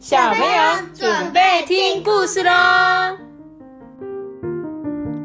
小朋友准备听故事喽！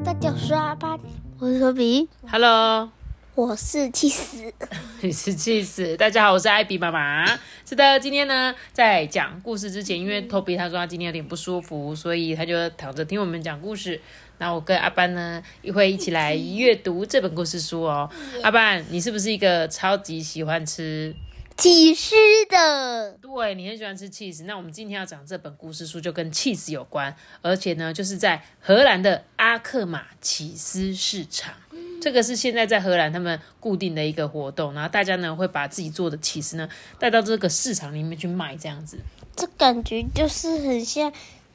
大家好，我是阿班，我是托比，Hello，我是气死。你是气死！大家好，我是艾比妈妈。是的，今天呢，在讲故事之前，因为托比他说他今天有点不舒服，所以他就躺着听我们讲故事。那我跟阿班呢，也会一起来阅读这本故事书哦。阿班，你是不是一个超级喜欢吃？起司的，对你很喜欢吃 cheese，那我们今天要讲这本故事书就跟 cheese 有关，而且呢，就是在荷兰的阿克玛起司市场。这个是现在在荷兰他们固定的一个活动，然后大家呢会把自己做的起司呢带到这个市场里面去卖，这样子。这感觉就是很像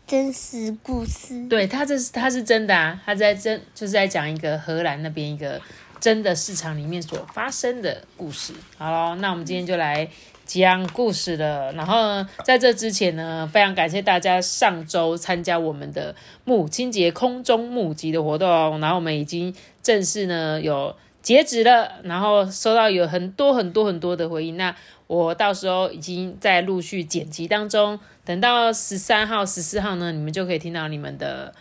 真实故事。对，它这是它是真的啊，它在真就是在讲一个荷兰那边一个真的市场里面所发生的故事。好咯，那我们今天就来讲故事了。然后，在这之前呢，非常感谢大家上周参加我们的母亲节空中募集的活动，然后我们已经正式呢有截止了，然后收到有很多很多很多的回应。那我到时候已经在陆续剪辑当中，等到十三号、十四号呢，你们就可以听到你们的。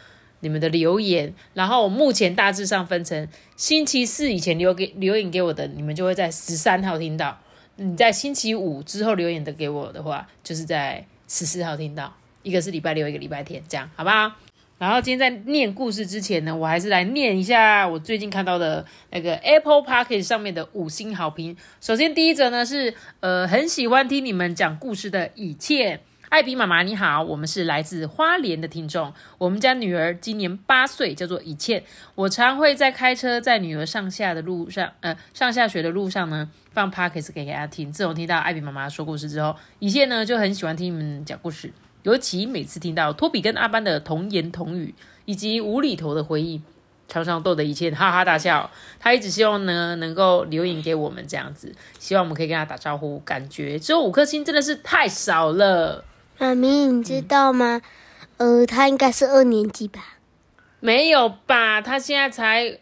你们的留言，然后我目前大致上分成星期四以前留给留言给我的，你们就会在十三号听到；你在星期五之后留言的给我的话，就是在十四号听到。一个是礼拜六，一个礼拜天，这样好不好？然后今天在念故事之前呢，我还是来念一下我最近看到的那个 Apple p o c k e t 上面的五星好评。首先第一则呢是呃很喜欢听你们讲故事的以倩。艾比妈妈你好，我们是来自花莲的听众。我们家女儿今年八岁，叫做以倩。我常会在开车在女儿上下的路上，呃，上下学的路上呢，放 p o d c a s t 给给她听。自从听到艾比妈妈说故事之后，以倩呢就很喜欢听你们讲故事，尤其每次听到托比跟阿班的童言童语以及无厘头的回忆，常常逗得以倩哈哈大笑。她一直希望呢能够留言给我们这样子，希望我们可以跟她打招呼。感觉只有五颗星真的是太少了。妈咪，你知道吗？呃，他应该是二年级吧？没有吧？他现在才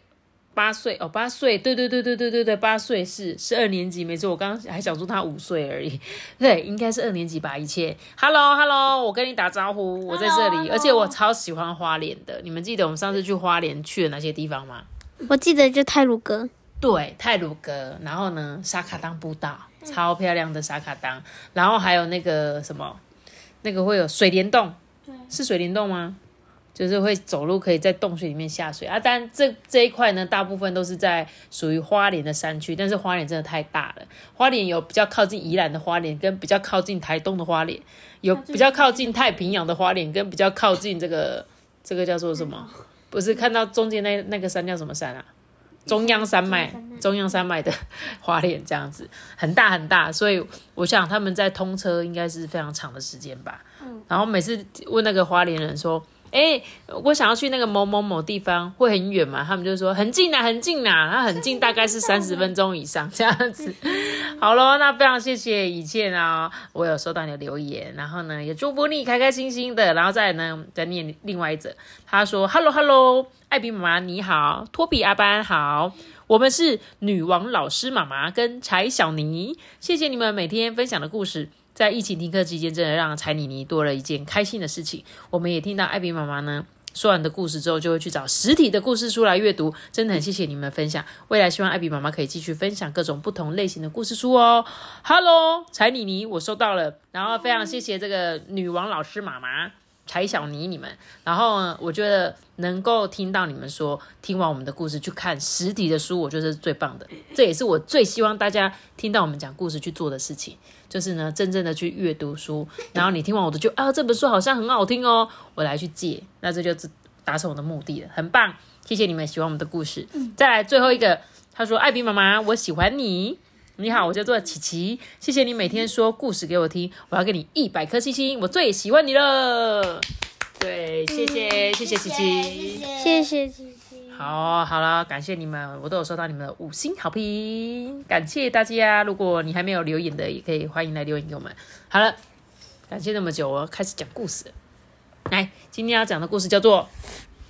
八岁哦，八岁，对对对对对对对，八岁是是二年级，没错。我刚刚还想说他五岁而已，对，应该是二年级吧。一切，Hello Hello，我跟你打招呼，我在这里，而且我超喜欢花莲的。你们记得我们上次去花莲去了哪些地方吗？我记得就泰鲁阁，对，泰鲁阁，然后呢，沙卡当步道，超漂亮的沙卡当，然后还有那个什么，那个会有水帘洞，是水帘洞吗？就是会走路可以在洞穴里面下水啊。但这这一块呢，大部分都是在属于花莲的山区，但是花莲真的太大了。花莲有比较靠近宜兰的花莲，跟比较靠近台东的花莲，有比较靠近太平洋的花莲，跟比较靠近这个这个叫做什么？不是看到中间那那个山叫什么山啊？中央山脉，中央山脉的花莲这样子，很大很大，所以我想他们在通车应该是非常长的时间吧。嗯然后每次问那个花莲人说：“哎、我想要去那个某某某地方，会很远吗？”他们就说：“很近啊，很近啊。”然后很近大概是三十分钟以上这样子。好咯，那非常谢谢以倩啊，我有收到你的留言，然后呢也祝福你开开心心的，然后再呢再念另外一则，他说：“Hello Hello，艾比妈妈你好，托比阿班好。”我们是女王老师妈妈跟柴小妮，谢谢你们每天分享的故事。在疫情停课期间，真的让柴妮妮多了一件开心的事情。我们也听到艾比妈妈呢说完的故事之后，就会去找实体的故事书来阅读。真的很谢谢你们分享，未来希望艾比妈妈可以继续分享各种不同类型的故事书哦。Hello，柴妮妮，我收到了，然后非常谢谢这个女王老师妈妈。柴小妮你们，然后呢，我觉得能够听到你们说听完我们的故事去看实体的书，我觉得是最棒的。这也是我最希望大家听到我们讲故事去做的事情，就是呢，真正的去阅读书。然后你听完我的就啊，这本书好像很好听哦，我来去借，那这就达成我的目的了，很棒。谢谢你们喜欢我们的故事。再来最后一个，他说：“艾比妈妈，我喜欢你。”你好，我叫做琪琪，谢谢你每天说故事给我听，我要给你一百颗星星，我最喜欢你了。对，谢谢谢谢琪琪。谢谢琪琪。好，好了，感谢你们，我都有收到你们的五星好评，感谢大家。如果你还没有留言的，也可以欢迎来留言给我们。好了，感谢那么久，我要开始讲故事。来，今天要讲的故事叫做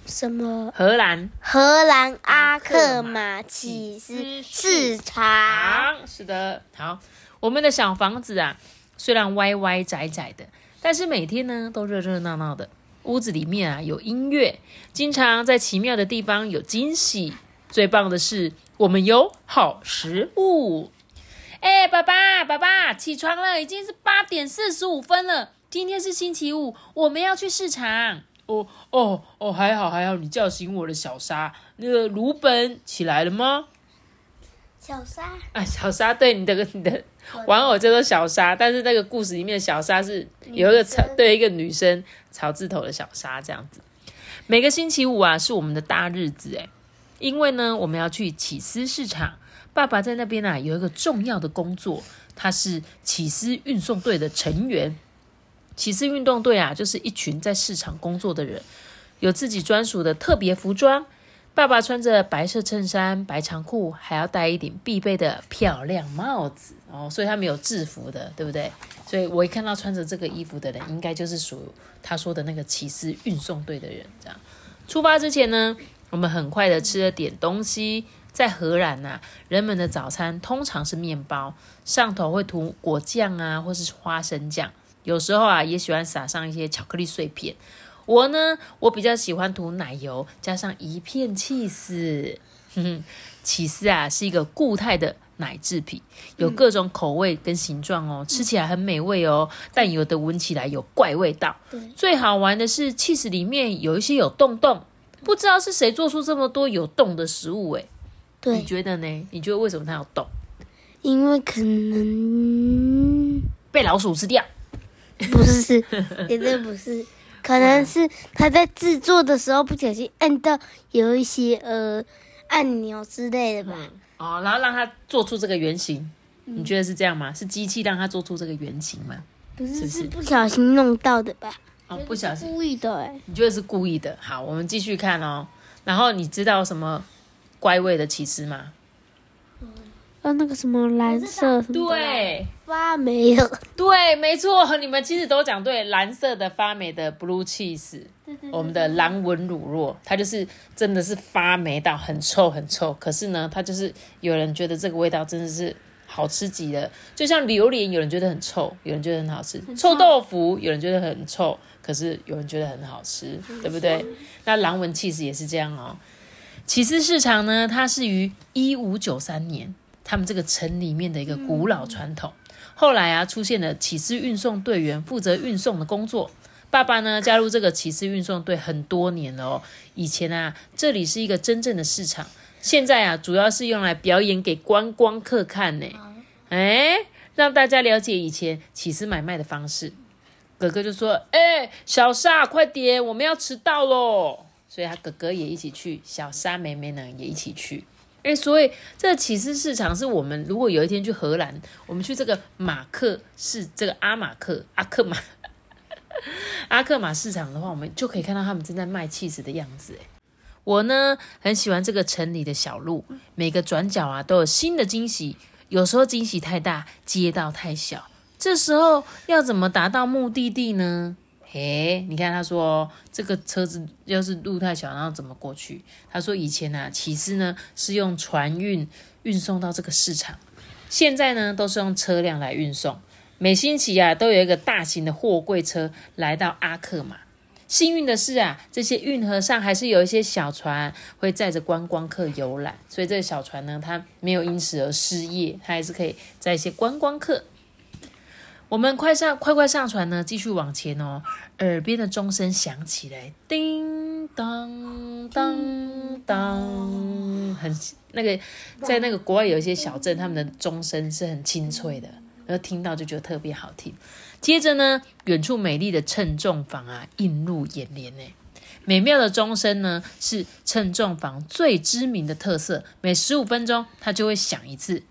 什么？荷兰荷兰阿克马起司市场。是的，好，我们的小房子啊，虽然歪歪窄窄的，但是每天呢都热热闹闹的。屋子里面啊有音乐，经常在奇妙的地方有惊喜。最棒的是，我们有好食物。哎，爸爸，爸爸，起床了，已经是八点四十五分了。今天是星期五，我们要去市场。哦哦哦，还好还好，你叫醒我的小沙。那个鲁本起来了吗？小沙啊，小沙，对，你的你的玩偶叫做小沙，但是那个故事里面的小沙是有一个草，对，一个女生草字头的小沙这样子。每个星期五啊，是我们的大日子哎，因为呢，我们要去起司市场。爸爸在那边啊，有一个重要的工作，他是起司运送队的成员。起司运动队啊，就是一群在市场工作的人，有自己专属的特别服装。爸爸穿着白色衬衫、白长裤，还要戴一顶必备的漂亮帽子哦，所以他们有制服的，对不对？所以我一看到穿着这个衣服的人，应该就是属他说的那个骑士运送队的人。这样出发之前呢，我们很快的吃了点东西。在荷兰呐，人们的早餐通常是面包，上头会涂果酱啊，或是花生酱。有时候啊，也喜欢撒上一些巧克力碎片。我呢，我比较喜欢涂奶油，加上一片起司。哼哼，起司啊，是一个固态的奶制品，有各种口味跟形状哦，吃起来很美味哦。但有的闻起来有怪味道。最好玩的是，起司里面有一些有洞洞，不知道是谁做出这么多有洞的食物诶你觉得呢？你觉得为什么它有洞？因为可能被老鼠吃掉？不是，绝对不是。可能是他在制作的时候不小心按到有一些呃按钮之类的吧。哦，然后让他做出这个原型。你觉得是这样吗？是机器让他做出这个原型吗？不是，是不小心弄到的吧？哦，不小心故意的哎。你觉得是故意的？好，我们继续看哦。然后你知道什么？怪味的起司吗？呃，那个什么蓝色，对，发霉了，对，没错，你们其实都讲对，蓝色的发霉的 blue cheese，我们的蓝纹乳酪，它就是真的是发霉到很臭很臭，可是呢，它就是有人觉得这个味道真的是好吃极了，就像榴莲，有人觉得很臭，有人觉得很好吃，臭豆腐有人觉得很臭，可是有人觉得很好吃，对不对？那蓝纹 cheese 也是这样哦。起司市场呢，它是于一五九三年，他们这个城里面的一个古老传统。后来啊，出现了起司运送队员，负责运送的工作。爸爸呢，加入这个起司运送队很多年了哦。以前啊，这里是一个真正的市场，现在啊，主要是用来表演给观光客看呢。哎，让大家了解以前起司买卖的方式。哥哥就说：“哎，小沙，快点，我们要迟到喽。”所以他哥哥也一起去，小沙妹妹呢也一起去。哎，所以这个起司市场是我们如果有一天去荷兰，我们去这个马克市，这个阿马克阿克马阿克马市场的话，我们就可以看到他们正在卖气司的样子。哎，我呢很喜欢这个城里的小路，每个转角啊都有新的惊喜。有时候惊喜太大，街道太小，这时候要怎么达到目的地呢？嘿，你看他说这个车子要是路太小，然后怎么过去？他说以前呢，骑士呢是用船运运送到这个市场，现在呢都是用车辆来运送。每星期啊都有一个大型的货柜车来到阿克马。幸运的是啊，这些运河上还是有一些小船会载着观光客游览，所以这个小船呢它没有因此而失业，它还是可以载一些观光客。我们快上，快快上船呢！继续往前哦。耳边的钟声响起来，叮当当当，很那个，在那个国外有一些小镇，他们的钟声是很清脆的，然后听到就觉得特别好听。接着呢，远处美丽的称重房啊，映入眼帘呢。美妙的钟声呢，是称重房最知名的特色，每十五分钟它就会响一次。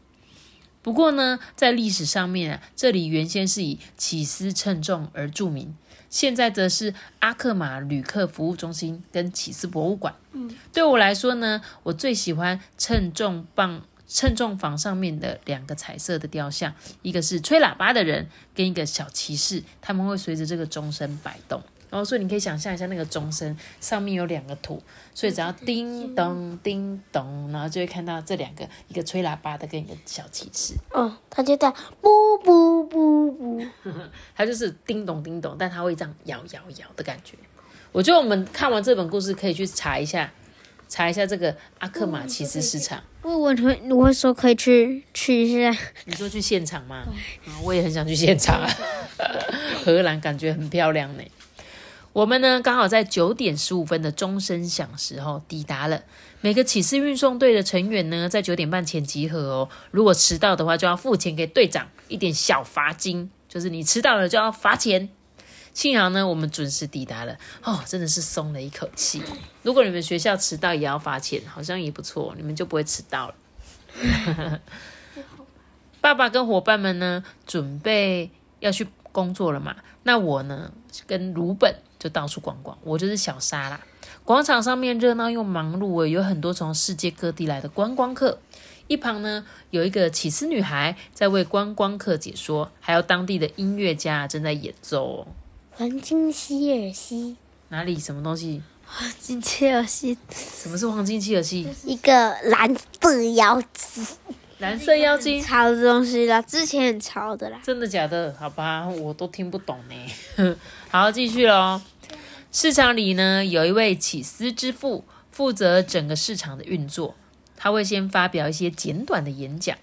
不过呢，在历史上面啊，这里原先是以起司称重而著名，现在则是阿克马旅客服务中心跟起司博物馆。嗯，对我来说呢，我最喜欢称重棒、称重房上面的两个彩色的雕像，一个是吹喇叭的人，跟一个小骑士，他们会随着这个钟声摆动。然后，所以你可以想象一下那个钟声上面有两个图，所以只要叮咚叮咚，然后就会看到这两个，一个吹喇叭的跟一个小骑士。哦，他就在不不不不，它就是叮咚叮咚，但它会这样摇摇摇的感觉。我觉得我们看完这本故事可以去查一下，查一下这个阿克玛奇斯市场。我我会我会说可以去去一下，你说去现场吗？啊，我也很想去现场啊。荷兰感觉很漂亮呢。我们呢刚好在九点十五分的钟声响时候抵达了。每个启示运送队的成员呢，在九点半前集合哦。如果迟到的话，就要付钱给队长一点小罚金，就是你迟到了就要罚钱。幸好呢，我们准时抵达了哦，真的是松了一口气。如果你们学校迟到也要罚钱，好像也不错，你们就不会迟到了。爸爸跟伙伴们呢，准备要去工作了嘛？那我呢，跟鲁本就到处逛逛。我就是小沙啦。广场上面热闹又忙碌，有很多从世界各地来的观光客。一旁呢，有一个起司女孩在为观光客解说，还有当地的音乐家正在演奏。黄金希尔西哪里？什么东西？黄金切尔西，什么是黄金切尔西？一个蓝色妖精，蓝色妖精。潮的东西啦，之前很潮的啦。真的假的？好吧，我都听不懂呢。好，继续喽。市场里呢，有一位起司之父，负责整个市场的运作。他会先发表一些简短的演讲。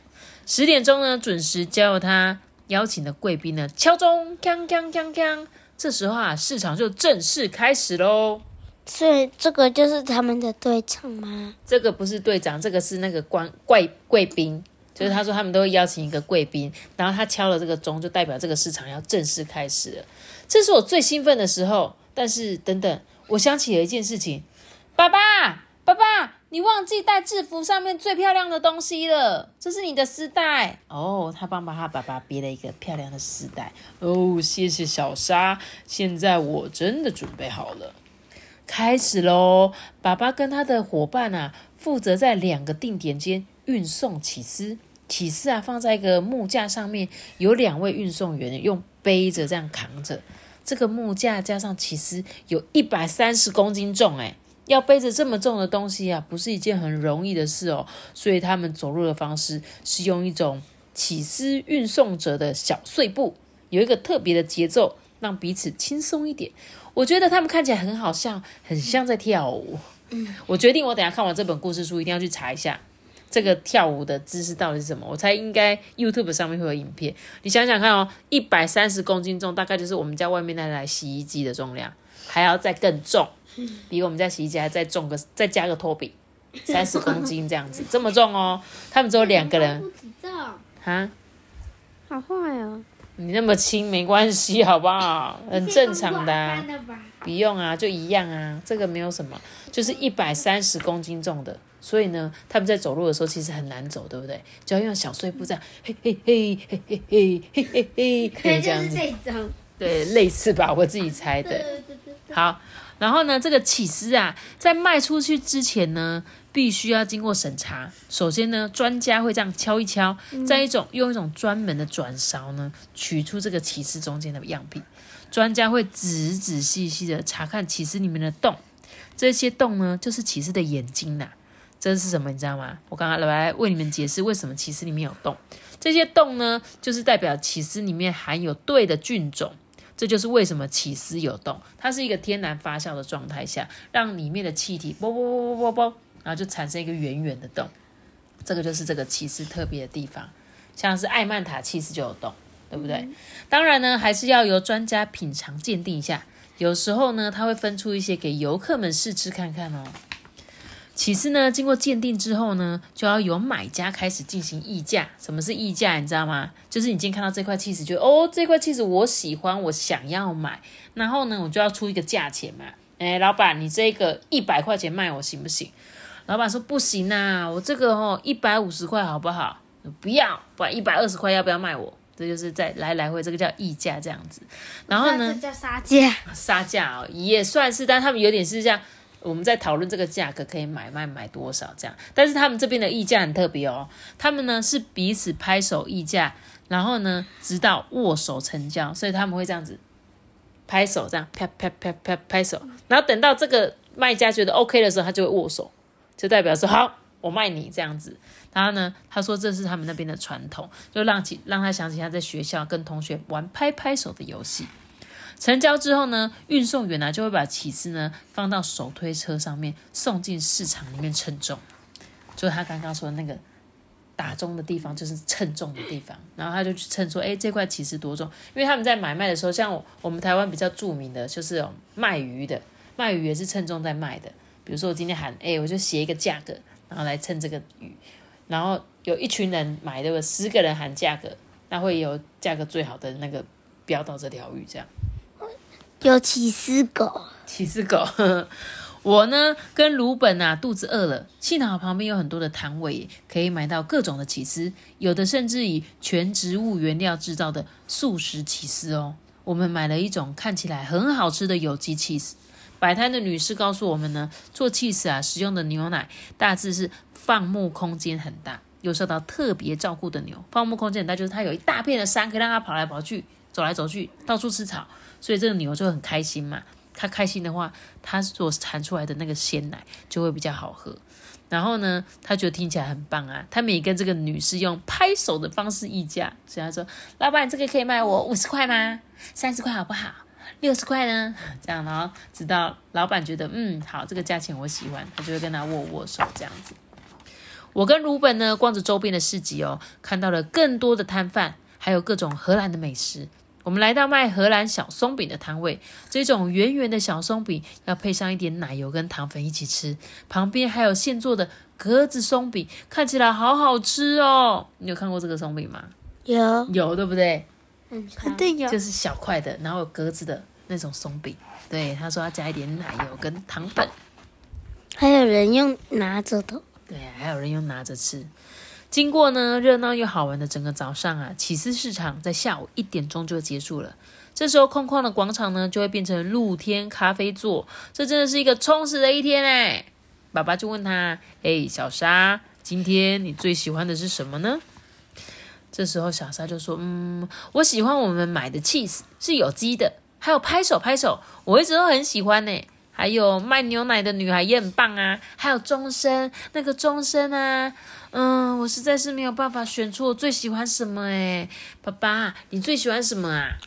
十点钟呢，准时交由他邀请的贵宾呢敲钟，锵锵锵锵。这时候啊，市场就正式开始喽。所以这个就是他们的队长吗？这个不是队长，这个是那个官贵贵宾。就是他说他们都会邀请一个贵宾，然后他敲了这个钟，就代表这个市场要正式开始了。这是我最兴奋的时候。但是等等，我想起了一件事情，爸爸，爸爸，你忘记带制服上面最漂亮的东西了，这是你的丝带哦。他帮帮他爸爸别了一个漂亮的丝带哦，谢谢小沙。现在我真的准备好了，开始喽！爸爸跟他的伙伴啊，负责在两个定点间运送起司，起司啊放在一个木架上面，有两位运送员用背着这样扛着。这个木架加上起司有一百三十公斤重，哎，要背着这么重的东西啊，不是一件很容易的事哦。所以他们走路的方式是用一种起司运送者的小碎步，有一个特别的节奏，让彼此轻松一点。我觉得他们看起来很好笑，很像在跳舞。嗯，我决定我等下看完这本故事书，一定要去查一下。这个跳舞的姿势到底是什么？我猜应该 YouTube 上面会有影片。你想想看哦，一百三十公斤重，大概就是我们家外面那台洗衣机的重量，还要再更重，比我们家洗衣机还再重个，再加个托比，三十公斤这样子，这么重哦。他们只有两个人，哈，好坏哦。你那么轻没关系，好不好？很正常的，不用啊，就一样啊。这个没有什么，就是一百三十公斤重的。所以呢，他们在走路的时候其实很难走，对不对？就要用小碎步这样，嘿嘿嘿嘿嘿嘿嘿嘿嘿，可以 这样子。对，类似吧，我自己猜的。好，然后呢，这个起司啊，在卖出去之前呢，必须要经过审查。首先呢，专家会这样敲一敲，再一种用一种专门的转勺呢，取出这个起司中间的样品。专家会仔仔细细的查看起司里面的洞，这些洞呢，就是起司的眼睛呐。这是什么？你知道吗？我刚刚来为你们解释为什么起司里面有洞。这些洞呢，就是代表起司里面含有对的菌种。这就是为什么起司有洞。它是一个天然发酵的状态下，让里面的气体啵啵啵啵啵啵，然后就产生一个圆圆的洞。这个就是这个起司特别的地方。像是艾曼塔起司就有洞，对不对？当然呢，还是要由专家品尝鉴定一下。有时候呢，他会分出一些给游客们试吃看看哦。起司呢，经过鉴定之后呢，就要由买家开始进行议价。什么是议价？你知道吗？就是你今天看到这块起司，觉得哦，这块起司我喜欢，我想要买，然后呢，我就要出一个价钱嘛。哎，老板，你这个一百块钱卖我行不行？老板说不行啊，我这个哦一百五十块好不好？不要，不一百二十块要不要卖我？这就是在来来回，这个叫议价这样子。然后呢？叫杀价。杀价哦，也算是，但他们有点是这样。我们在讨论这个价格可以买卖买多少这样，但是他们这边的议价很特别哦，他们呢是彼此拍手议价，然后呢直到握手成交，所以他们会这样子拍手这样啪啪啪啪拍手，然后等到这个卖家觉得 OK 的时候，他就会握手，就代表说好我卖你这样子。然后呢，他说这是他们那边的传统，就让起让他想起他在学校跟同学玩拍拍手的游戏。成交之后呢，运送员呢就会把起司呢放到手推车上面，送进市场里面称重。就是他刚刚说的那个打钟的地方，就是称重的地方。然后他就去称说，哎，这块起司多重？因为他们在买卖的时候，像我们台湾比较著名的就是卖鱼的，卖鱼也是称重在卖的。比如说我今天喊，哎，我就写一个价格，然后来称这个鱼。然后有一群人买，对不？十个人喊价格，那会有价格最好的那个标到这条鱼，这样。有起司狗，起司狗。我呢跟鲁本啊肚子饿了，幸好旁边有很多的摊位，可以买到各种的起司，有的甚至以全植物原料制造的素食起司哦。我们买了一种看起来很好吃的有机起司。摆摊的女士告诉我们呢，做起司啊使用的牛奶大致是放牧空间很大，又受到特别照顾的牛。放牧空间很大，就是它有一大片的山，可以让它跑来跑去、走来走去，到处吃草。所以这个牛就很开心嘛，它开心的话，它所产出来的那个鲜奶就会比较好喝。然后呢，他觉得听起来很棒啊，他们也跟这个女士用拍手的方式议价，所以他说：“老板，这个可以卖我五十块吗？三十块好不好？六十块呢？” 这样，然后直到老板觉得嗯好，这个价钱我喜欢，他就会跟他握握手这样子。我跟鲁本呢逛着周边的市集哦，看到了更多的摊贩，还有各种荷兰的美食。我们来到卖荷兰小松饼的摊位，这种圆圆的小松饼要配上一点奶油跟糖粉一起吃，旁边还有现做的格子松饼，看起来好好吃哦。你有看过这个松饼吗？有有，对不对？嗯，肯定有。就是小块的，然后有格子的那种松饼。对，他说要加一点奶油跟糖粉。还有人用拿着的。对，还有人用拿着吃。经过呢热闹又好玩的整个早上啊，起司市场在下午一点钟就结束了。这时候空旷的广场呢就会变成露天咖啡座，这真的是一个充实的一天哎。爸爸就问他：“哎，小沙，今天你最喜欢的是什么呢？”这时候小沙就说：“嗯，我喜欢我们买的 cheese 是有机的，还有拍手拍手，我一直都很喜欢呢。还有卖牛奶的女孩也很棒啊，还有钟声那个钟声啊。”嗯，我实在是没有办法选出我最喜欢什么哎，爸爸，你最喜欢什么啊？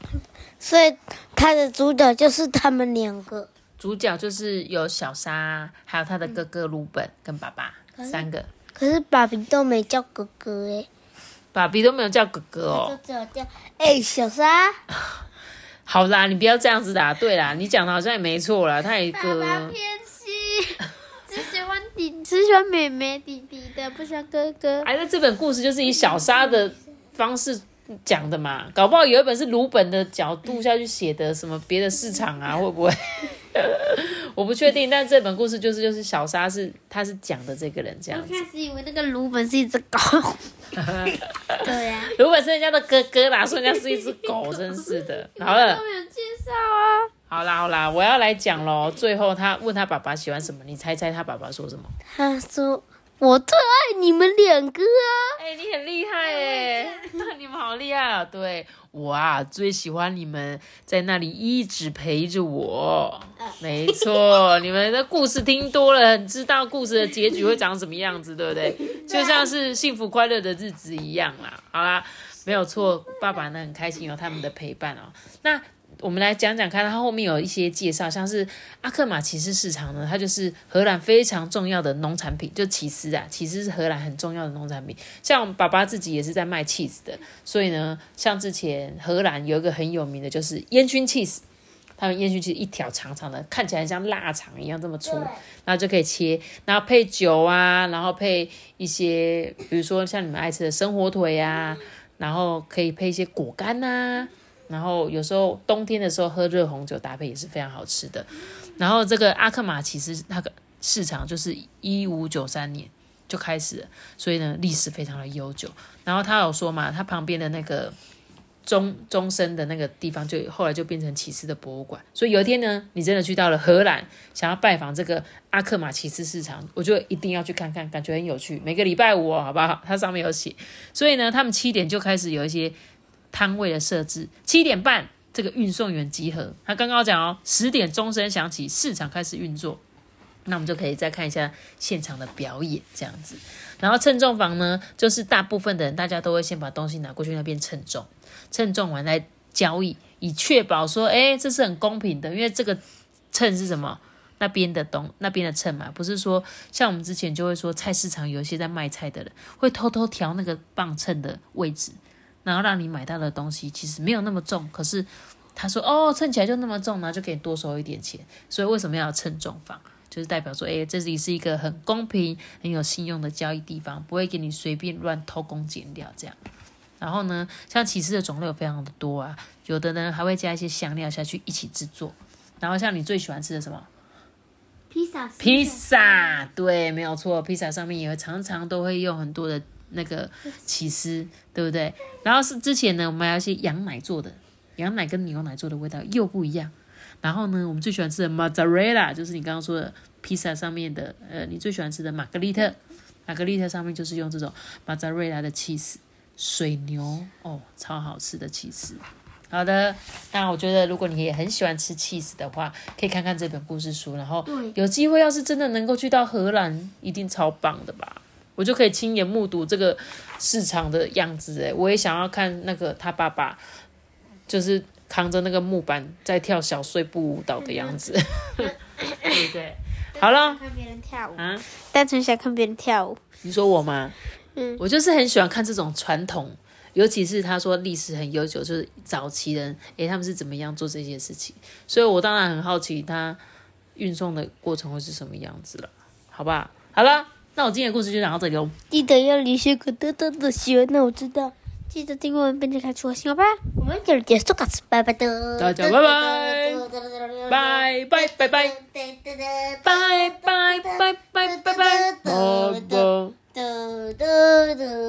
所以他的主角就是他们两个，主角就是有小沙，还有他的哥哥鲁本跟爸爸三个。可是爸比都没叫哥哥哎，爸比都没有叫哥哥哦，只有叫哎小沙。好啦，你不要这样子啦。对啦，你讲的好像也没错啦，他也哥。只喜欢妹妹弟弟的，不喜欢哥哥。哎，那这本故事就是以小沙的方式讲的嘛，搞不好有一本是鲁本的角度下去写的，什么别的市场啊，会不会？我不确定。但这本故事就是就是小沙是他是讲的这个人这样子。我开始以为那个鲁本是一只狗。对呀，鲁本是人家的哥哥啦，说人家是一只狗，真是的。好了。都没有介绍啊。好啦好啦，我要来讲喽。最后他问他爸爸喜欢什么，你猜猜他爸爸说什么？他说：“我最爱你们两个啊！”哎，你很厉害哎，你们好厉害啊！对我啊，最喜欢你们在那里一直陪着我。没错，你们的故事听多了，知道故事的结局会长什么样子，对不对？就像是幸福快乐的日子一样啦。好啦，没有错，爸爸呢很开心有他们的陪伴哦。那。我们来讲讲看，它后面有一些介绍，像是阿克马骑士市场呢，它就是荷兰非常重要的农产品，就起司啊，起司是荷兰很重要的农产品。像爸爸自己也是在卖 cheese 的，所以呢，像之前荷兰有一个很有名的就是烟熏 cheese，他们烟熏起一条长长的，看起来像腊肠一样这么粗，然后就可以切，然后配酒啊，然后配一些，比如说像你们爱吃的生火腿啊，然后可以配一些果干呐。然后有时候冬天的时候喝热红酒搭配也是非常好吃的。然后这个阿克玛其实那个市场就是一五九三年就开始，所以呢历史非常的悠久。然后他有说嘛，他旁边的那个钟钟声的那个地方就后来就变成骑士的博物馆。所以有一天呢，你真的去到了荷兰，想要拜访这个阿克玛骑士市场，我就一定要去看看，感觉很有趣。每个礼拜五好不好？它上面有写。所以呢，他们七点就开始有一些。摊位的设置，七点半这个运送员集合。他刚刚讲哦，十点钟声响起，市场开始运作。那我们就可以再看一下现场的表演这样子。然后称重房呢，就是大部分的人大家都会先把东西拿过去那边称重，称重完再交易，以确保说，哎，这是很公平的，因为这个秤是什么？那边的东那边的秤嘛，不是说像我们之前就会说菜市场有一些在卖菜的人会偷偷调那个磅秤的位置，然后让你买到的东西其实没有那么重，可是他说哦称起来就那么重，然后就给你多收一点钱。所以为什么要称重房？就是代表说，哎，这里是一个很公平、很有信用的交易地方，不会给你随便乱偷工减料这样。然后呢，像起司的种类有非常的多啊，有的呢还会加一些香料下去一起制作。然后像你最喜欢吃的什么？披萨，披萨，对，没有错，披萨上面也会常常都会用很多的那个起司，对不对？然后是之前呢，我们还有一些羊奶做的，羊奶跟牛奶做的味道又不一样。然后呢，我们最喜欢吃的 mozzarella，就是你刚刚说的披萨上面的，呃，你最喜欢吃的玛格丽特，玛格丽特上面就是用这种 mozzarella 的起司，水牛哦，超好吃的起司。好的，那我觉得如果你也很喜欢吃 cheese 的话，可以看看这本故事书，然后有机会要是真的能够去到荷兰，一定超棒的吧？我就可以亲眼目睹这个市场的样子，诶，我也想要看那个他爸爸，就是扛着那个木板在跳小碎步舞蹈的样子，对不对？好了，看别人跳舞啊，单纯想看别人跳舞。你说我吗？嗯，我就是很喜欢看这种传统。尤其是他说历史很悠久，就是早期人，诶，他们是怎么样做这些事情？所以我当然很好奇，他运送的过程会是什么样子了，好不好？好了，那我今天的故事就讲到这里喽。记得要留下个多大的喜欢，那我知道。记得订阅我们变成开出我小伙伴，我们今天结束，告辞，拜拜的。大家拜拜，拜拜拜拜，拜拜拜拜拜拜拜拜，拜拜。